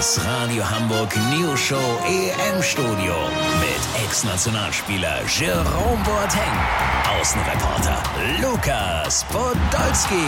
Das Radio Hamburg News Show EM Studio mit Ex-Nationalspieler Jerome Boateng, Außenreporter Lukas Podolski,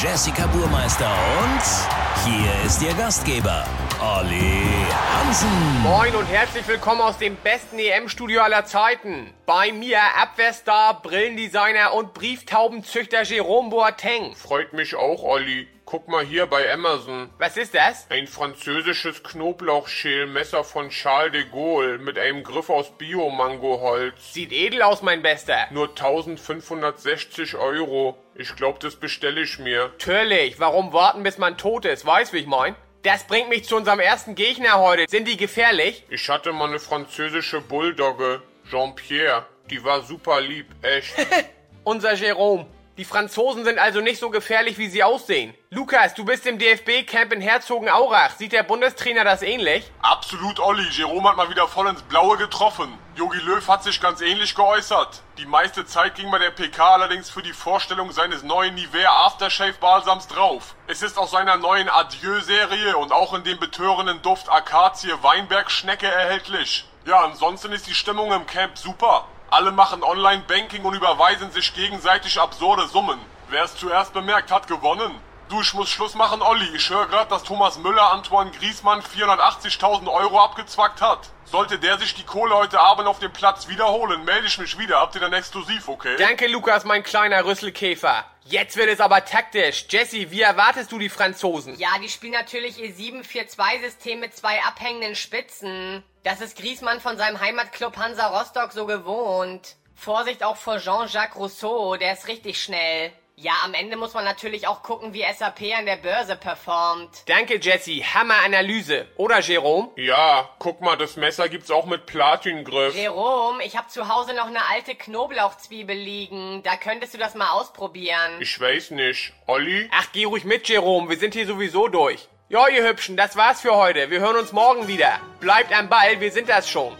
Jessica Burmeister und hier ist Ihr Gastgeber Olli Hansen. Moin und herzlich willkommen aus dem besten EM-Studio aller Zeiten. Bei mir Abwehrstar, Brillendesigner und Brieftaubenzüchter Jerome Boateng. Freut mich auch, Olli. Guck mal hier bei Amazon. Was ist das? Ein französisches Knoblauchschälmesser von Charles de Gaulle mit einem Griff aus Bio-Mangoholz. Sieht edel aus, mein Bester. Nur 1560 Euro. Ich glaub, das bestelle ich mir. Natürlich, warum warten, bis man tot ist? Weißt, wie ich mein? Das bringt mich zu unserem ersten Gegner heute. Sind die gefährlich? Ich hatte mal eine französische Bulldogge, Jean-Pierre. Die war super lieb, echt. Unser Jerome. Die Franzosen sind also nicht so gefährlich, wie sie aussehen. Lukas, du bist im DFB-Camp in Herzogenaurach. Sieht der Bundestrainer das ähnlich? Absolut, Olli. Jerome hat mal wieder voll ins Blaue getroffen. Jogi Löw hat sich ganz ähnlich geäußert. Die meiste Zeit ging bei der PK allerdings für die Vorstellung seines neuen Nivea Aftershave Balsams drauf. Es ist aus seiner neuen Adieu-Serie und auch in dem betörenden Duft Akazie Weinberg Schnecke erhältlich. Ja, ansonsten ist die Stimmung im Camp super. Alle machen Online-Banking und überweisen sich gegenseitig absurde Summen. Wer es zuerst bemerkt, hat gewonnen. Du, ich muss Schluss machen, Olli. Ich höre gerade, dass Thomas Müller Antoine Griesmann 480.000 Euro abgezwackt hat. Sollte der sich die Kohle heute Abend auf dem Platz wiederholen, melde ich mich wieder. Habt ihr dann exklusiv, okay? Danke, Lukas, mein kleiner Rüsselkäfer. Jetzt wird es aber taktisch. Jesse, wie erwartest du die Franzosen? Ja, die spielen natürlich ihr 7-4-2-System mit zwei abhängenden Spitzen. Das ist Griesmann von seinem Heimatclub Hansa Rostock so gewohnt. Vorsicht auch vor Jean-Jacques Rousseau, der ist richtig schnell. Ja, am Ende muss man natürlich auch gucken, wie SAP an der Börse performt. Danke, Jesse. Hammer-Analyse. Oder, Jerome? Ja, guck mal, das Messer gibt's auch mit Platingriff. Jerome, ich habe zu Hause noch eine alte Knoblauchzwiebel liegen. Da könntest du das mal ausprobieren. Ich weiß nicht. Olli? Ach, geh ruhig mit, Jerome. Wir sind hier sowieso durch. Ja, ihr Hübschen, das war's für heute. Wir hören uns morgen wieder. Bleibt am Ball, wir sind das schon.